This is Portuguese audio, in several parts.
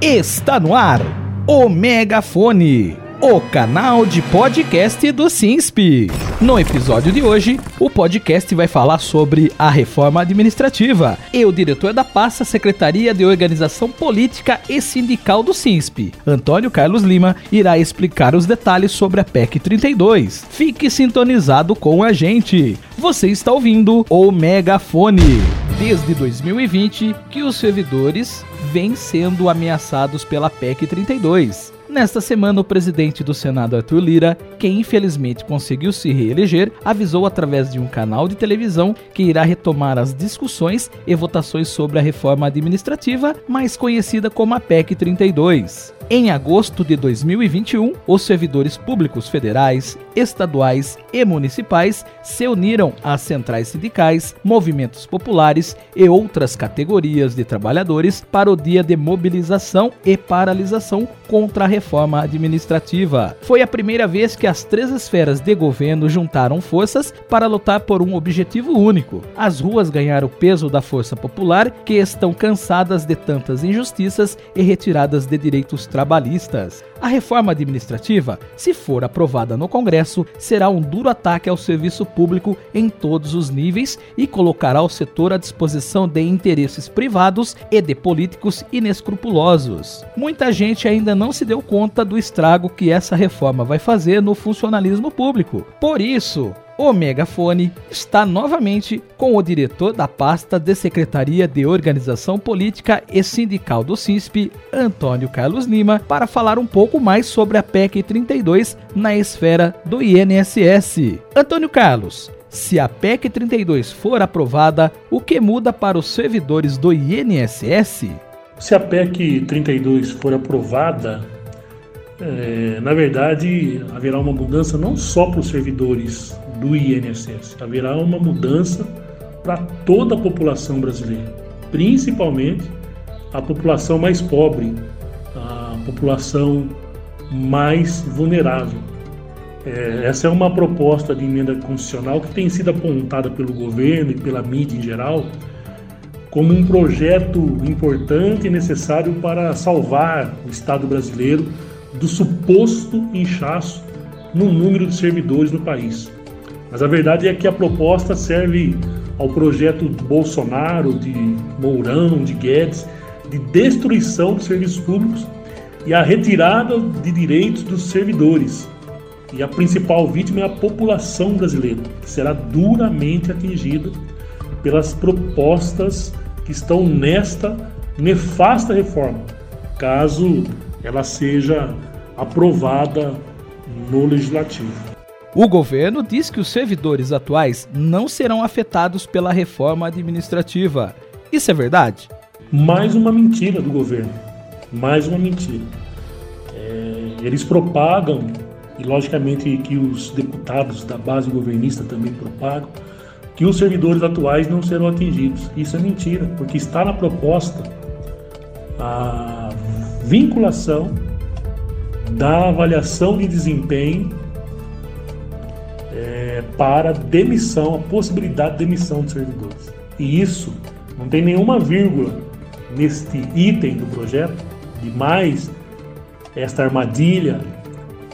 Está no ar o Megafone, o canal de podcast do SINSP. No episódio de hoje, o podcast vai falar sobre a reforma administrativa e o diretor da pasta Secretaria de Organização Política e Sindical do SINSP, Antônio Carlos Lima, irá explicar os detalhes sobre a PEC 32. Fique sintonizado com a gente. Você está ouvindo o Megafone. Desde 2020 que os servidores vêm sendo ameaçados pela PEC 32. Nesta semana, o presidente do Senado, Arthur Lira, que infelizmente conseguiu se reeleger, avisou através de um canal de televisão que irá retomar as discussões e votações sobre a reforma administrativa, mais conhecida como a PEC 32. Em agosto de 2021, os servidores públicos federais, estaduais e municipais se uniram às centrais sindicais, movimentos populares e outras categorias de trabalhadores para o dia de mobilização e paralisação contra a reforma administrativa. Foi a primeira vez que as três esferas de governo juntaram forças para lutar por um objetivo único. As ruas ganharam peso da força popular, que estão cansadas de tantas injustiças e retiradas de direitos trabalhistas. A reforma administrativa, se for aprovada no Congresso, será um duro ataque ao serviço público em todos os níveis e colocará o setor à disposição de interesses privados e de políticos inescrupulosos. Muita gente ainda não se deu conta do estrago que essa reforma vai fazer no funcionalismo público. Por isso, o Megafone está novamente com o diretor da pasta de Secretaria de Organização Política e Sindical do SINSP, Antônio Carlos Lima, para falar um pouco mais sobre a PEC 32 na esfera do INSS. Antônio Carlos, se a PEC 32 for aprovada, o que muda para os servidores do INSS? Se a PEC 32 for aprovada, é, na verdade haverá uma mudança não só para os servidores do INSS. Haverá uma mudança para toda a população brasileira, principalmente a população mais pobre, a população mais vulnerável. É, essa é uma proposta de emenda constitucional que tem sido apontada pelo governo e pela mídia em geral como um projeto importante e necessário para salvar o Estado brasileiro do suposto inchaço no número de servidores no país. Mas a verdade é que a proposta serve ao projeto Bolsonaro, de Mourão, de Guedes, de destruição dos serviços públicos e a retirada de direitos dos servidores. E a principal vítima é a população brasileira, que será duramente atingida pelas propostas que estão nesta nefasta reforma, caso ela seja aprovada no legislativo. O governo diz que os servidores atuais não serão afetados pela reforma administrativa. Isso é verdade? Mais uma mentira do governo. Mais uma mentira. É, eles propagam, e logicamente que os deputados da base governista também propagam, que os servidores atuais não serão atingidos. Isso é mentira, porque está na proposta a vinculação da avaliação de desempenho para demissão, a possibilidade de demissão de servidores. E isso não tem nenhuma vírgula neste item do projeto, de mais esta armadilha,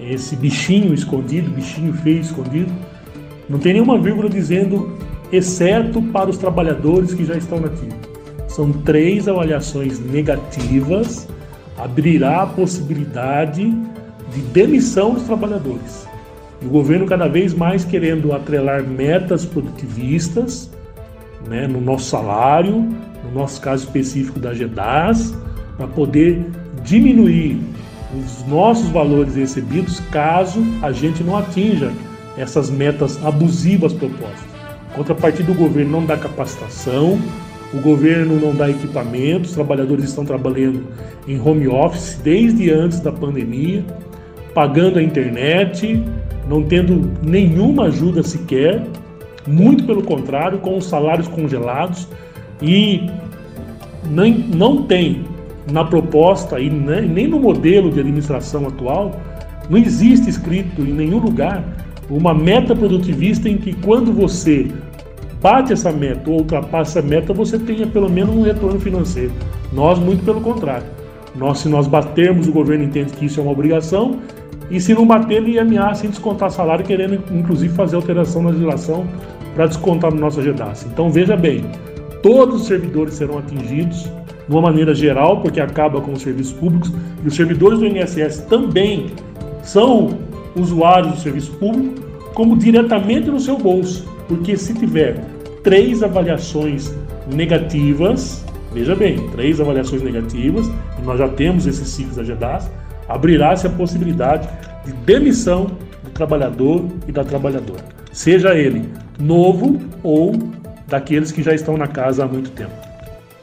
esse bichinho escondido, bichinho feio escondido, não tem nenhuma vírgula dizendo exceto para os trabalhadores que já estão nativos. São três avaliações negativas, abrirá a possibilidade de demissão dos trabalhadores. O governo cada vez mais querendo atrelar metas produtivistas né, no nosso salário, no nosso caso específico da GEDAS, para poder diminuir os nossos valores recebidos caso a gente não atinja essas metas abusivas propostas. Contrapartida, o governo não dá capacitação, o governo não dá equipamento, os trabalhadores estão trabalhando em home office desde antes da pandemia, pagando a internet, não tendo nenhuma ajuda sequer, muito pelo contrário, com os salários congelados e nem, não tem na proposta e nem no modelo de administração atual, não existe escrito em nenhum lugar uma meta produtivista em que quando você bate essa meta ou ultrapassa essa meta, você tenha pelo menos um retorno financeiro. Nós, muito pelo contrário. Nós, se nós batermos, o governo entende que isso é uma obrigação, e se não bater, ele ameaça em descontar salário, querendo inclusive fazer alteração na legislação para descontar no nosso GEDAS. Então veja bem, todos os servidores serão atingidos de uma maneira geral, porque acaba com os serviços públicos, e os servidores do INSS também são usuários do serviço público, como diretamente no seu bolso, porque se tiver três avaliações negativas, veja bem, três avaliações negativas, e nós já temos esses ciclos da GEDAS, abrirá-se a possibilidade de demissão do trabalhador e da trabalhadora, seja ele novo ou daqueles que já estão na casa há muito tempo.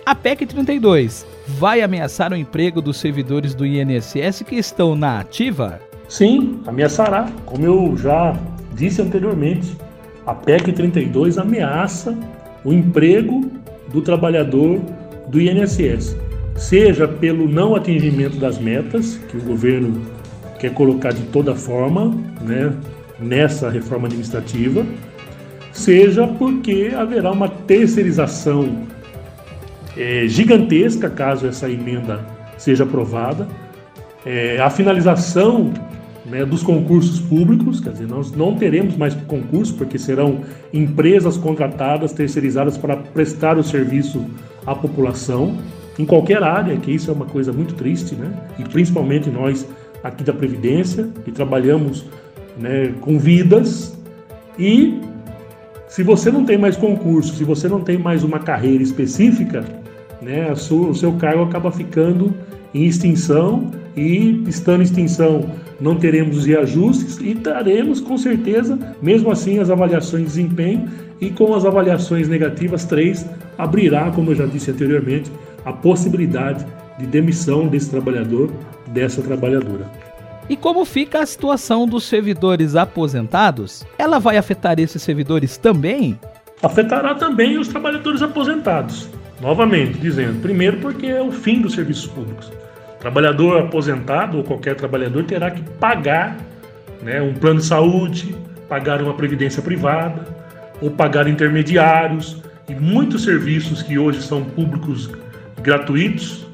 A PEC 32 vai ameaçar o emprego dos servidores do INSS que estão na ativa? Sim, ameaçará. Como eu já disse anteriormente, a PEC 32 ameaça o emprego do trabalhador do INSS, seja pelo não atingimento das metas que o governo quer colocar de toda forma, né, nessa reforma administrativa, seja porque haverá uma terceirização é, gigantesca caso essa emenda seja aprovada, é, a finalização né, dos concursos públicos, quer dizer, nós não teremos mais concurso, porque serão empresas contratadas, terceirizadas para prestar o serviço à população, em qualquer área, que isso é uma coisa muito triste, né? E principalmente nós aqui da Previdência, que trabalhamos né, com vidas, e se você não tem mais concurso, se você não tem mais uma carreira específica, né, sua, o seu cargo acaba ficando em extinção e estando em extinção não teremos os reajustes e daremos com certeza, mesmo assim, as avaliações de desempenho e com as avaliações negativas 3 abrirá, como eu já disse anteriormente, a possibilidade de demissão desse trabalhador, dessa trabalhadora. E como fica a situação dos servidores aposentados? Ela vai afetar esses servidores também? Afetará também os trabalhadores aposentados. Novamente, dizendo, primeiro porque é o fim dos serviços públicos. Trabalhador aposentado ou qualquer trabalhador terá que pagar né, um plano de saúde, pagar uma previdência privada ou pagar intermediários e muitos serviços que hoje são públicos gratuitos,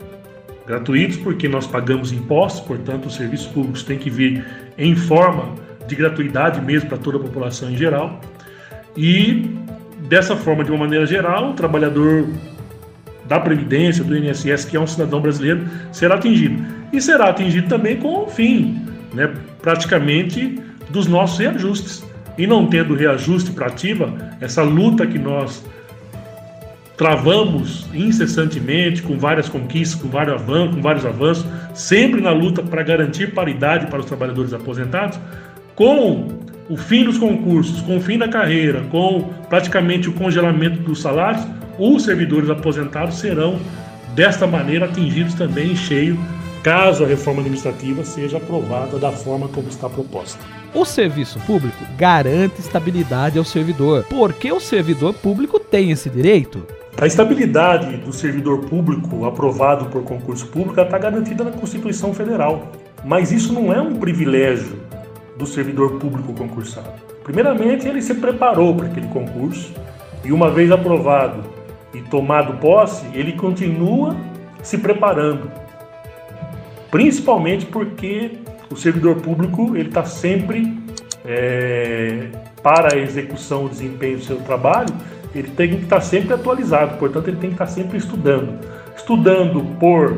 gratuitos porque nós pagamos impostos, portanto os serviços públicos têm que vir em forma de gratuidade mesmo para toda a população em geral. E dessa forma, de uma maneira geral, o trabalhador da Previdência, do INSS, que é um cidadão brasileiro, será atingido. E será atingido também com o fim, né, praticamente, dos nossos reajustes. E não tendo reajuste para ativa, essa luta que nós travamos incessantemente, com várias conquistas, com vários avanços, com vários avanços, sempre na luta para garantir paridade para os trabalhadores aposentados, com o fim dos concursos, com o fim da carreira, com praticamente o congelamento dos salários, os servidores aposentados serão, desta maneira, atingidos também em cheio, caso a reforma administrativa seja aprovada da forma como está proposta. O serviço público garante estabilidade ao servidor, porque o servidor público tem esse direito. A estabilidade do servidor público aprovado por concurso público está garantida na Constituição Federal. Mas isso não é um privilégio do servidor público concursado. Primeiramente, ele se preparou para aquele concurso e, uma vez aprovado e tomado posse, ele continua se preparando. Principalmente porque o servidor público ele está sempre é, para a execução, o desempenho do seu trabalho, ele tem que estar sempre atualizado. Portanto, ele tem que estar sempre estudando, estudando por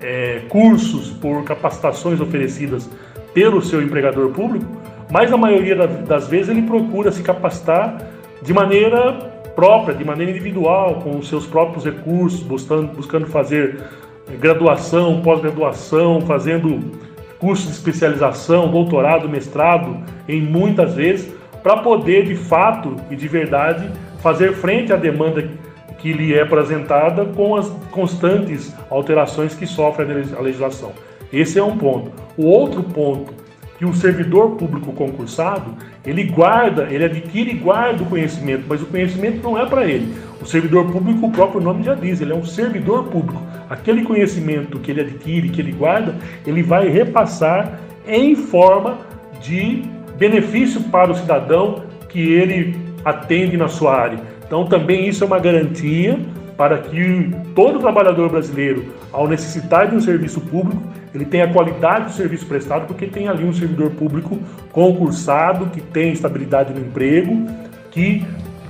é, cursos, por capacitações oferecidas pelo seu empregador público, mas a maioria das vezes ele procura se capacitar de maneira própria, de maneira individual, com os seus próprios recursos, buscando, buscando fazer graduação, pós-graduação, fazendo cursos de especialização, doutorado, mestrado, em muitas vezes, para poder de fato e de verdade fazer frente à demanda que lhe é apresentada com as constantes alterações que sofre a legislação. Esse é um ponto. O outro ponto que o servidor público concursado, ele guarda, ele adquire e guarda o conhecimento, mas o conhecimento não é para ele. O servidor público, o próprio nome já diz, ele é um servidor público. Aquele conhecimento que ele adquire, que ele guarda, ele vai repassar em forma de benefício para o cidadão que ele atende na sua área. Então também isso é uma garantia para que todo trabalhador brasileiro, ao necessitar de um serviço público, ele tenha a qualidade do serviço prestado, porque tem ali um servidor público concursado, que tem estabilidade no emprego, que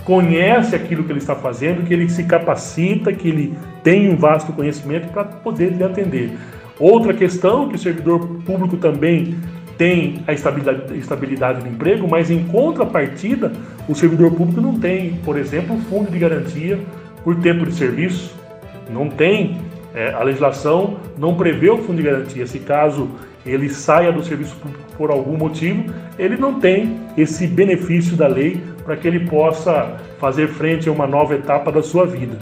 conhece aquilo que ele está fazendo, que ele se capacita, que ele tem um vasto conhecimento para poder lhe atender. Outra questão que o servidor público também tem a estabilidade, estabilidade do emprego, mas em contrapartida, o servidor público não tem, por exemplo, fundo de garantia por tempo de serviço, não tem. É, a legislação não prevê o fundo de garantia. Se caso ele saia do serviço público por algum motivo, ele não tem esse benefício da lei para que ele possa fazer frente a uma nova etapa da sua vida.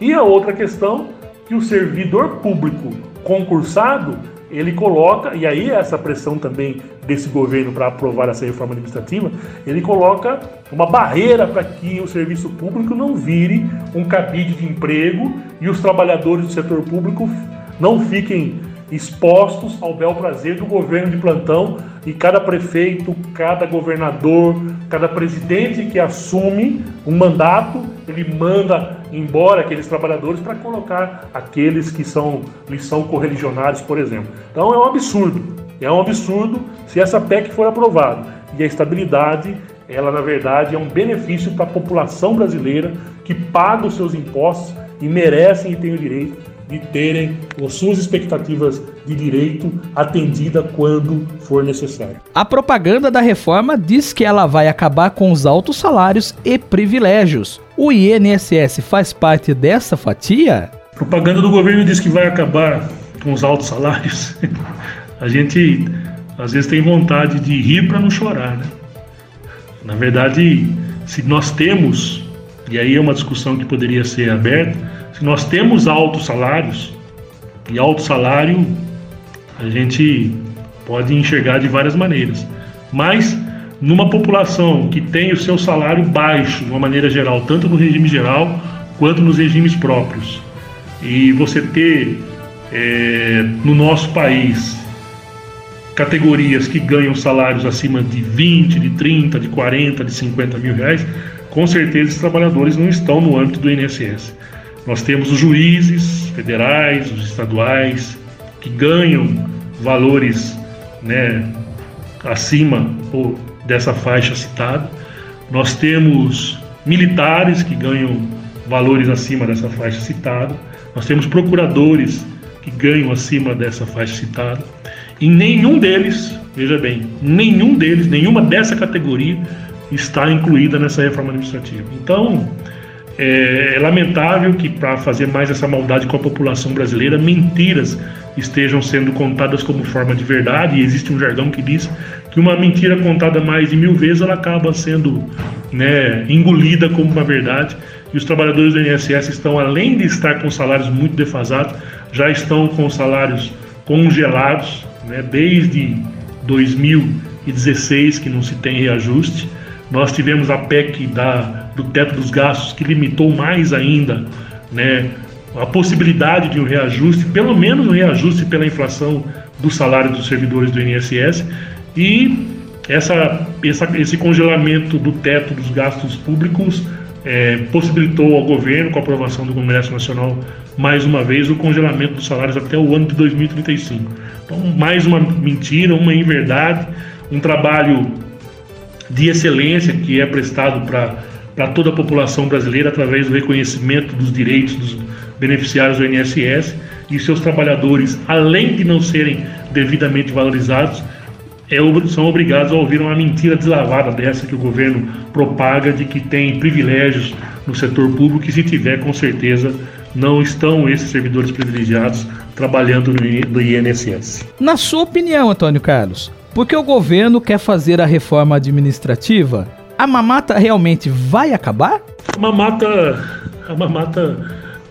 E a outra questão que o servidor público concursado ele coloca, e aí essa pressão também desse governo para aprovar essa reforma administrativa, ele coloca uma barreira para que o serviço público não vire um cabide de emprego e os trabalhadores do setor público não fiquem expostos ao bel prazer do governo de plantão e cada prefeito, cada governador, cada presidente que assume um mandato, ele manda embora aqueles trabalhadores para colocar aqueles que são lhes são correligionários, por exemplo. Então é um absurdo. É um absurdo se essa PEC for aprovada. E a estabilidade, ela na verdade é um benefício para a população brasileira que paga os seus impostos e merecem e têm o direito de terem as suas expectativas de direito atendida quando for necessário. A propaganda da reforma diz que ela vai acabar com os altos salários e privilégios. O INSS faz parte dessa fatia? A propaganda do governo diz que vai acabar com os altos salários. A gente às vezes tem vontade de rir para não chorar, né? Na verdade, se nós temos, e aí é uma discussão que poderia ser aberta, nós temos altos salários, e alto salário a gente pode enxergar de várias maneiras, mas numa população que tem o seu salário baixo, de uma maneira geral, tanto no regime geral quanto nos regimes próprios, e você ter é, no nosso país categorias que ganham salários acima de 20, de 30, de 40, de 50 mil reais, com certeza os trabalhadores não estão no âmbito do INSS. Nós temos os juízes federais, os estaduais, que ganham valores né, acima dessa faixa citada. Nós temos militares que ganham valores acima dessa faixa citada. Nós temos procuradores que ganham acima dessa faixa citada. E nenhum deles, veja bem, nenhum deles, nenhuma dessa categoria está incluída nessa reforma administrativa. Então, é, é lamentável que, para fazer mais essa maldade com a população brasileira, mentiras estejam sendo contadas como forma de verdade. E existe um jargão que diz que uma mentira contada mais de mil vezes ela acaba sendo né, engolida como uma verdade. E os trabalhadores do INSS estão, além de estar com salários muito defasados, já estão com salários congelados né, desde 2016, que não se tem reajuste. Nós tivemos a PEC da, do teto dos gastos que limitou mais ainda né, a possibilidade de um reajuste, pelo menos um reajuste pela inflação do salário dos servidores do INSS e essa, essa, esse congelamento do teto dos gastos públicos é, possibilitou ao governo, com a aprovação do Congresso Nacional, mais uma vez o congelamento dos salários até o ano de 2035. Então, mais uma mentira, uma inverdade, um trabalho de excelência que é prestado para toda a população brasileira através do reconhecimento dos direitos dos beneficiários do INSS e seus trabalhadores, além de não serem devidamente valorizados, é, são obrigados a ouvir uma mentira deslavada dessa que o governo propaga de que tem privilégios no setor público e se tiver, com certeza, não estão esses servidores privilegiados trabalhando no INSS. Na sua opinião, Antônio Carlos, porque o governo quer fazer a reforma administrativa, a mamata realmente vai acabar? A mamata, a mamata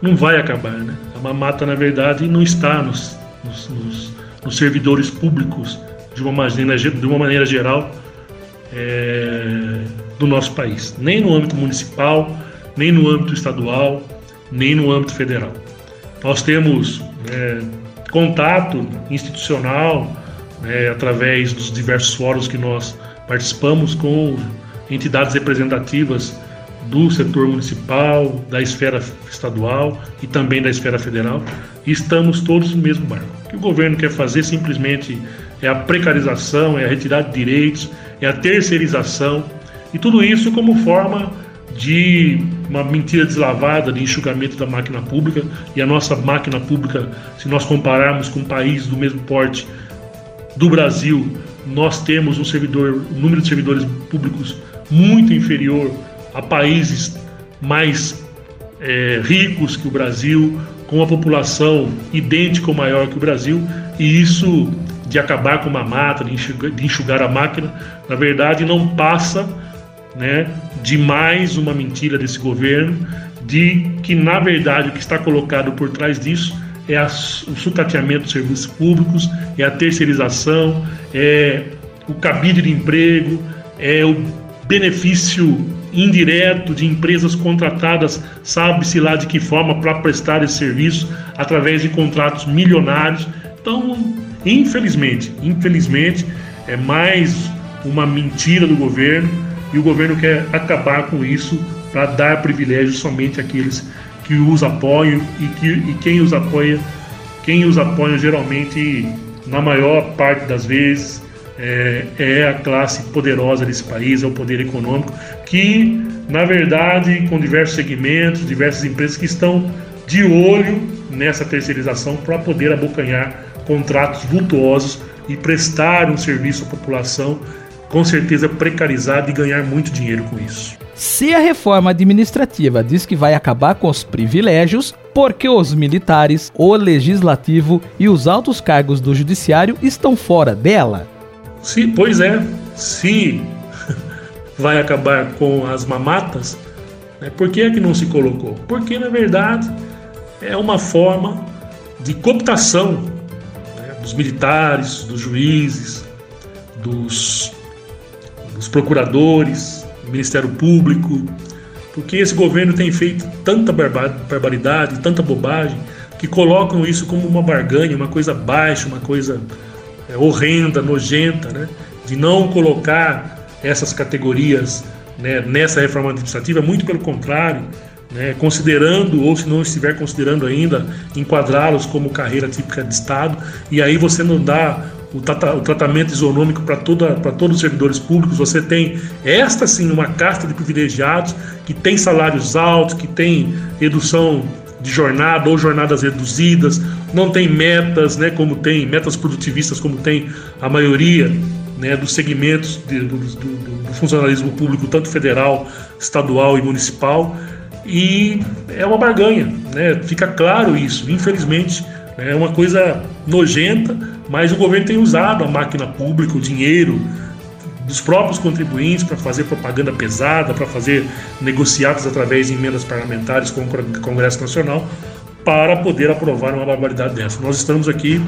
não vai acabar, né? A mamata, na verdade, não está nos, nos, nos, nos servidores públicos de uma maneira, de uma maneira geral é, do nosso país, nem no âmbito municipal, nem no âmbito estadual, nem no âmbito federal. Nós temos é, contato institucional né, através dos diversos fóruns que nós participamos com entidades representativas do setor municipal, da esfera estadual e também da esfera federal, estamos todos no mesmo barco. O que o governo quer fazer simplesmente é a precarização, é a retirada de direitos, é a terceirização, e tudo isso como forma de uma mentira deslavada de enxugamento da máquina pública, e a nossa máquina pública, se nós compararmos com um país do mesmo porte do Brasil, nós temos um servidor, um número de servidores públicos muito inferior a países mais é, ricos que o Brasil, com uma população idêntica ou maior que o Brasil, e isso de acabar com uma mata, de enxugar, de enxugar a máquina, na verdade não passa né, de mais uma mentira desse governo, de que na verdade o que está colocado por trás disso é a, o sucateamento dos serviços públicos, é a terceirização, é o cabide de emprego, é o benefício indireto de empresas contratadas, sabe-se lá de que forma, para prestar esse serviço através de contratos milionários. Então, infelizmente, infelizmente, é mais uma mentira do governo e o governo quer acabar com isso para dar privilégios somente àqueles que os apoiam e, que, e quem os apoia, quem os apoia geralmente, na maior parte das vezes, é, é, a classe poderosa desse país, é o poder econômico, que, na verdade, com diversos segmentos, diversas empresas que estão de olho nessa terceirização para poder abocanhar contratos vultuosos e prestar um serviço à população, com certeza precarizado e ganhar muito dinheiro com isso. Se a reforma administrativa diz que vai acabar com os privilégios, porque os militares, o legislativo e os altos cargos do judiciário estão fora dela? Se, pois é, se vai acabar com as mamatas, né, por que é que não se colocou? Porque, na verdade, é uma forma de cooptação né, dos militares, dos juízes, dos, dos procuradores, do Ministério Público, porque esse governo tem feito tanta barbaridade, tanta bobagem, que colocam isso como uma barganha, uma coisa baixa, uma coisa é, horrenda, nojenta, né? de não colocar essas categorias né, nessa reforma administrativa, muito pelo contrário, né, considerando, ou se não estiver considerando ainda, enquadrá-los como carreira típica de Estado, e aí você não dá o, trata, o tratamento isonômico para todos os servidores públicos, você tem esta sim uma casta de privilegiados que tem salários altos, que tem redução de jornada ou jornadas reduzidas, não tem metas, né, como tem metas produtivistas, como tem a maioria né, dos segmentos de, do, do, do, funcionalismo público, tanto federal, estadual e municipal, e é uma barganha, né, fica claro isso, infelizmente é uma coisa nojenta, mas o governo tem usado a máquina pública, o dinheiro, dos próprios contribuintes para fazer propaganda pesada, para fazer negociados através de emendas parlamentares com o Congresso Nacional, para poder aprovar uma barbaridade dessa. Nós estamos aqui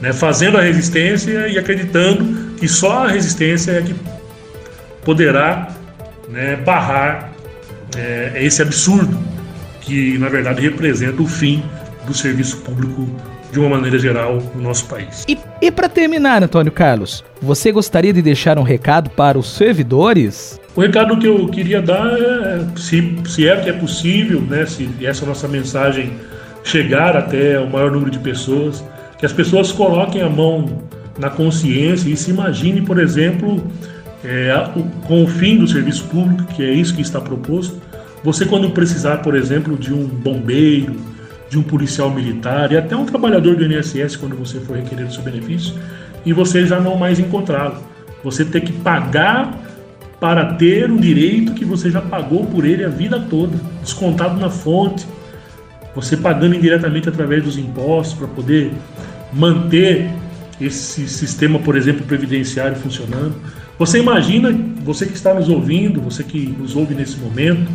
né, fazendo a resistência e acreditando que só a resistência é que poderá né, barrar é, esse absurdo que, na verdade, representa o fim do serviço público de uma maneira geral no nosso país. E, e para terminar, Antônio Carlos, você gostaria de deixar um recado para os servidores? O recado que eu queria dar é se, se é que é possível, né, se essa nossa mensagem chegar até o maior número de pessoas, que as pessoas coloquem a mão na consciência e se imagine, por exemplo, é, com o fim do serviço público, que é isso que está proposto, você quando precisar, por exemplo, de um bombeiro, de um policial militar e até um trabalhador do INSS quando você for requerer o seu benefício e você já não mais encontrá-lo. Você ter que pagar para ter um direito que você já pagou por ele a vida toda, descontado na fonte. Você pagando indiretamente através dos impostos para poder manter esse sistema, por exemplo, previdenciário funcionando. Você imagina, você que está nos ouvindo, você que nos ouve nesse momento,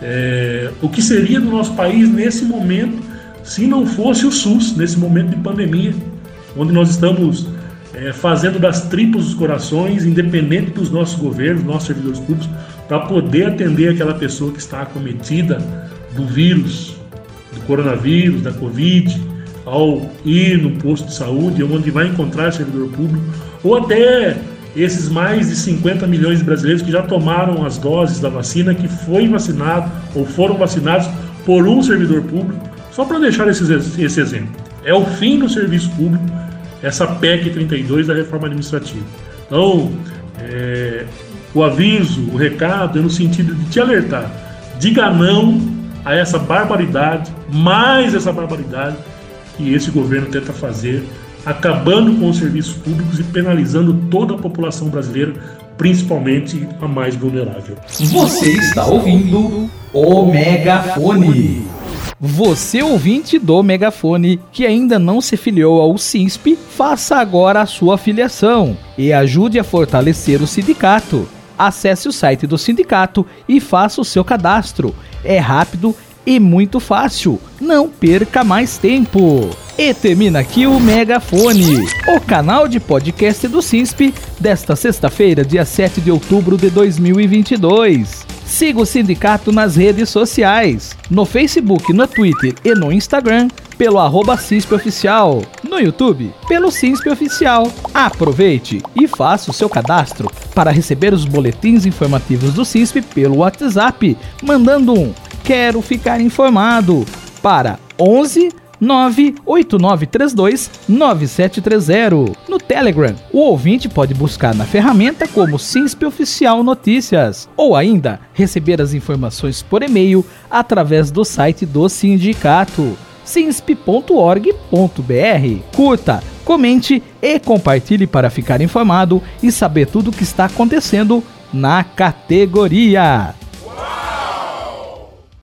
é, o que seria do nosso país nesse momento se não fosse o SUS nesse momento de pandemia, onde nós estamos é, fazendo das tripas dos corações, independente dos nossos governos, nossos servidores públicos, para poder atender aquela pessoa que está acometida do vírus, do coronavírus, da Covid, ao ir no posto de saúde, onde vai encontrar servidor público, ou até esses mais de 50 milhões de brasileiros que já tomaram as doses da vacina, que foi vacinado ou foram vacinados por um servidor público, só para deixar esse, esse exemplo. É o fim do serviço público, essa PEC 32 da reforma administrativa. Então, é, o aviso, o recado é no sentido de te alertar. Diga não a essa barbaridade, mais essa barbaridade que esse governo tenta fazer, acabando com os serviços públicos e penalizando toda a população brasileira, principalmente a mais vulnerável. Você está ouvindo o Megafone. Você ouvinte do Megafone que ainda não se filiou ao SINSP, faça agora a sua filiação e ajude a fortalecer o sindicato. Acesse o site do sindicato e faça o seu cadastro. É rápido e muito fácil. Não perca mais tempo. E termina aqui o Megafone, o canal de podcast do SINSP desta sexta-feira, dia 7 de outubro de 2022. Siga o sindicato nas redes sociais, no Facebook, no Twitter e no Instagram, pelo arroba CISP Oficial, no YouTube, pelo CISP Oficial. Aproveite e faça o seu cadastro para receber os boletins informativos do CISP pelo WhatsApp, mandando um Quero Ficar Informado para 11 98932 9730. No Telegram, o ouvinte pode buscar na ferramenta como SINSP Oficial Notícias ou ainda receber as informações por e-mail através do site do sindicato sinsp.org.br. Curta, comente e compartilhe para ficar informado e saber tudo o que está acontecendo na categoria.